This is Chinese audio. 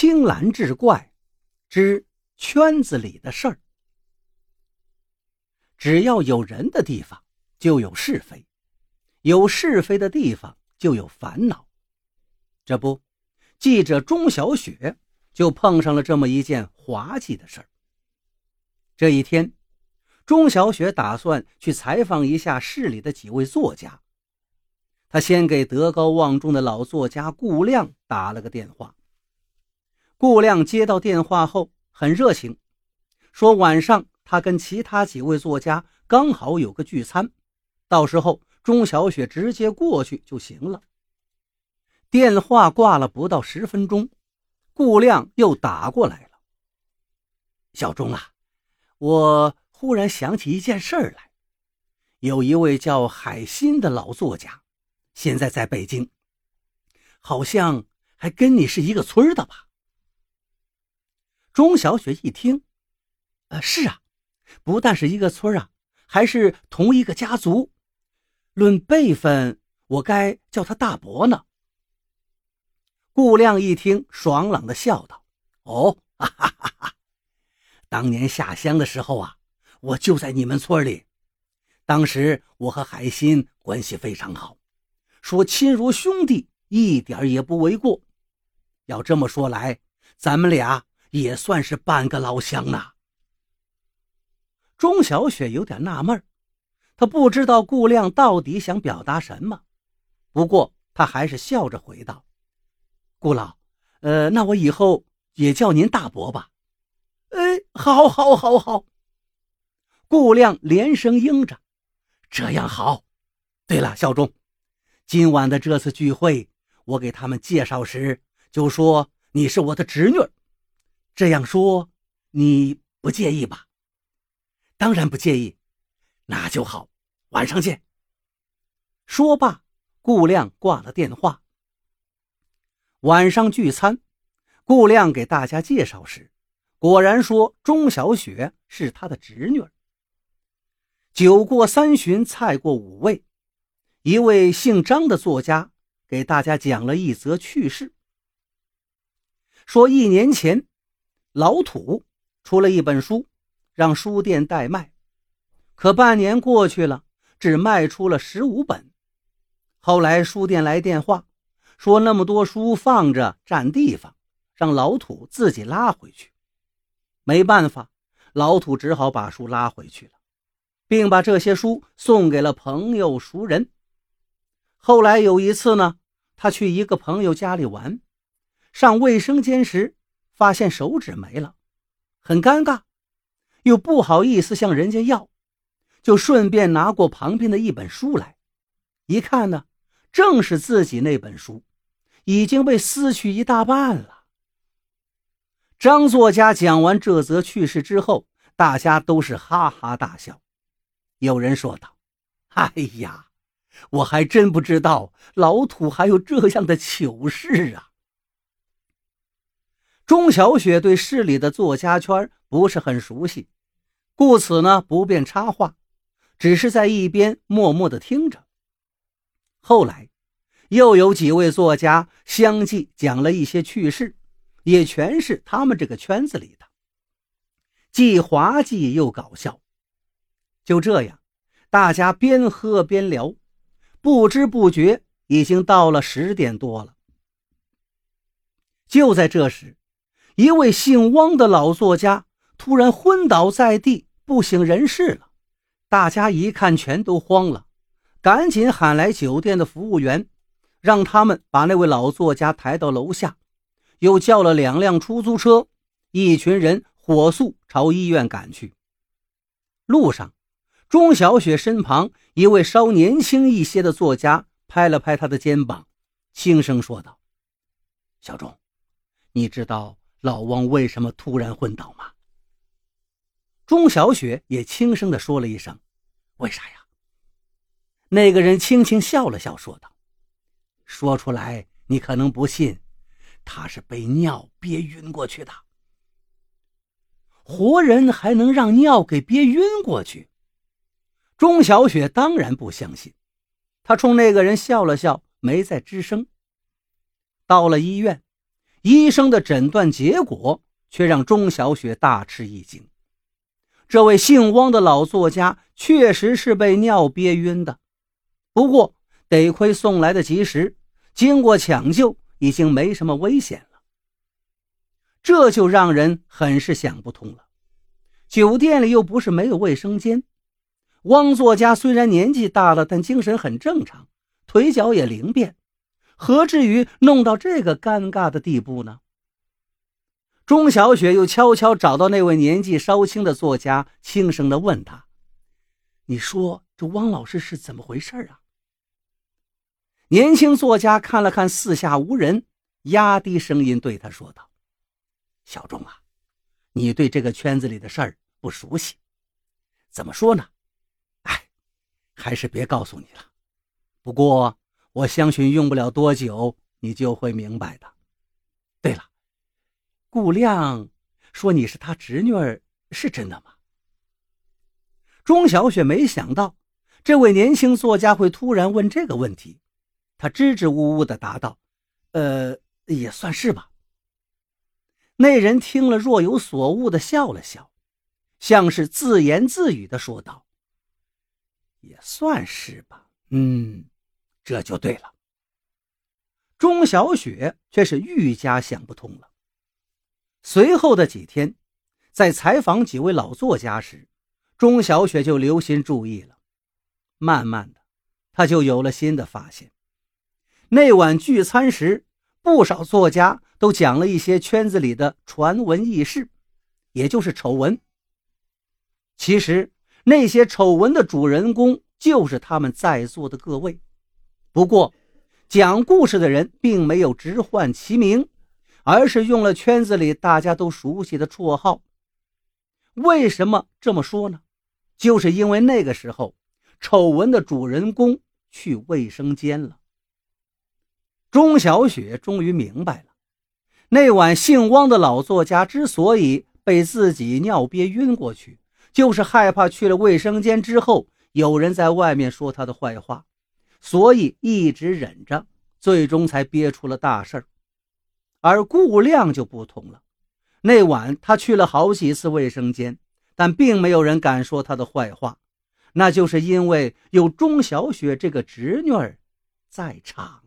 青蓝志怪之圈子里的事儿。只要有人的地方，就有是非；有是非的地方，就有烦恼。这不，记者钟小雪就碰上了这么一件滑稽的事儿。这一天，钟小雪打算去采访一下市里的几位作家。他先给德高望重的老作家顾亮打了个电话。顾亮接到电话后很热情，说晚上他跟其他几位作家刚好有个聚餐，到时候钟小雪直接过去就行了。电话挂了不到十分钟，顾亮又打过来了。小钟啊，我忽然想起一件事儿来，有一位叫海心的老作家。现在在北京，好像还跟你是一个村的吧？钟小雪一听，呃，是啊，不但是一个村啊，还是同一个家族。论辈分，我该叫他大伯呢。顾亮一听，爽朗的笑道：“哦，哈哈哈哈！当年下乡的时候啊，我就在你们村里。当时我和海心关系非常好。”说亲如兄弟，一点也不为过。要这么说来，咱们俩也算是半个老乡呐。钟小雪有点纳闷她不知道顾亮到底想表达什么。不过她还是笑着回道：“顾老，呃，那我以后也叫您大伯吧。”“哎，好，好，好，好。”顾亮连声应着：“这样好。”对了，小钟。今晚的这次聚会，我给他们介绍时就说你是我的侄女，这样说你不介意吧？当然不介意，那就好，晚上见。说罢，顾亮挂了电话。晚上聚餐，顾亮给大家介绍时，果然说钟小雪是他的侄女。酒过三巡，菜过五味。一位姓张的作家给大家讲了一则趣事，说一年前，老土出了一本书，让书店代卖，可半年过去了，只卖出了十五本。后来书店来电话，说那么多书放着占地方，让老土自己拉回去。没办法，老土只好把书拉回去了，并把这些书送给了朋友熟人。后来有一次呢，他去一个朋友家里玩，上卫生间时发现手纸没了，很尴尬，又不好意思向人家要，就顺便拿过旁边的一本书来，一看呢，正是自己那本书，已经被撕去一大半了。张作家讲完这则趣事之后，大家都是哈哈大笑，有人说道：“哎呀！”我还真不知道老土还有这样的糗事啊！钟小雪对市里的作家圈不是很熟悉，故此呢不便插话，只是在一边默默的听着。后来，又有几位作家相继讲了一些趣事，也全是他们这个圈子里的，既滑稽又搞笑。就这样，大家边喝边聊。不知不觉已经到了十点多了。就在这时，一位姓汪的老作家突然昏倒在地，不省人事了。大家一看，全都慌了，赶紧喊来酒店的服务员，让他们把那位老作家抬到楼下，又叫了两辆出租车，一群人火速朝医院赶去。路上。钟小雪身旁一位稍年轻一些的作家拍了拍她的肩膀，轻声说道：“小钟，你知道老汪为什么突然昏倒吗？”钟小雪也轻声地说了一声：“为啥呀？”那个人轻轻笑了笑，说道：“说出来你可能不信，他是被尿憋晕过去的。活人还能让尿给憋晕过去？”钟小雪当然不相信，她冲那个人笑了笑，没再吱声。到了医院，医生的诊断结果却让钟小雪大吃一惊。这位姓汪的老作家确实是被尿憋晕的，不过得亏送来的及时，经过抢救，已经没什么危险了。这就让人很是想不通了。酒店里又不是没有卫生间，汪作家虽然年纪大了，但精神很正常，腿脚也灵便。何至于弄到这个尴尬的地步呢？钟小雪又悄悄找到那位年纪稍轻的作家，轻声地问他：“你说这汪老师是怎么回事啊？”年轻作家看了看四下无人，压低声音对他说道：“小钟啊，你对这个圈子里的事儿不熟悉，怎么说呢？哎，还是别告诉你了。不过……”我相信用不了多久，你就会明白的。对了，顾亮说你是他侄女儿，是真的吗？钟小雪没想到这位年轻作家会突然问这个问题，她支支吾吾的答道：“呃，也算是吧。”那人听了若有所悟的笑了笑，像是自言自语的说道：“也算是吧，嗯。”这就对了。钟小雪却是愈加想不通了。随后的几天，在采访几位老作家时，钟小雪就留心注意了。慢慢的，她就有了新的发现。那晚聚餐时，不少作家都讲了一些圈子里的传闻轶事，也就是丑闻。其实，那些丑闻的主人公就是他们在座的各位。不过，讲故事的人并没有直唤其名，而是用了圈子里大家都熟悉的绰号。为什么这么说呢？就是因为那个时候，丑闻的主人公去卫生间了。钟小雪终于明白了，那晚姓汪的老作家之所以被自己尿憋晕过去，就是害怕去了卫生间之后，有人在外面说他的坏话。所以一直忍着，最终才憋出了大事儿。而顾亮就不同了，那晚他去了好几次卫生间，但并没有人敢说他的坏话，那就是因为有钟小雪这个侄女儿在场。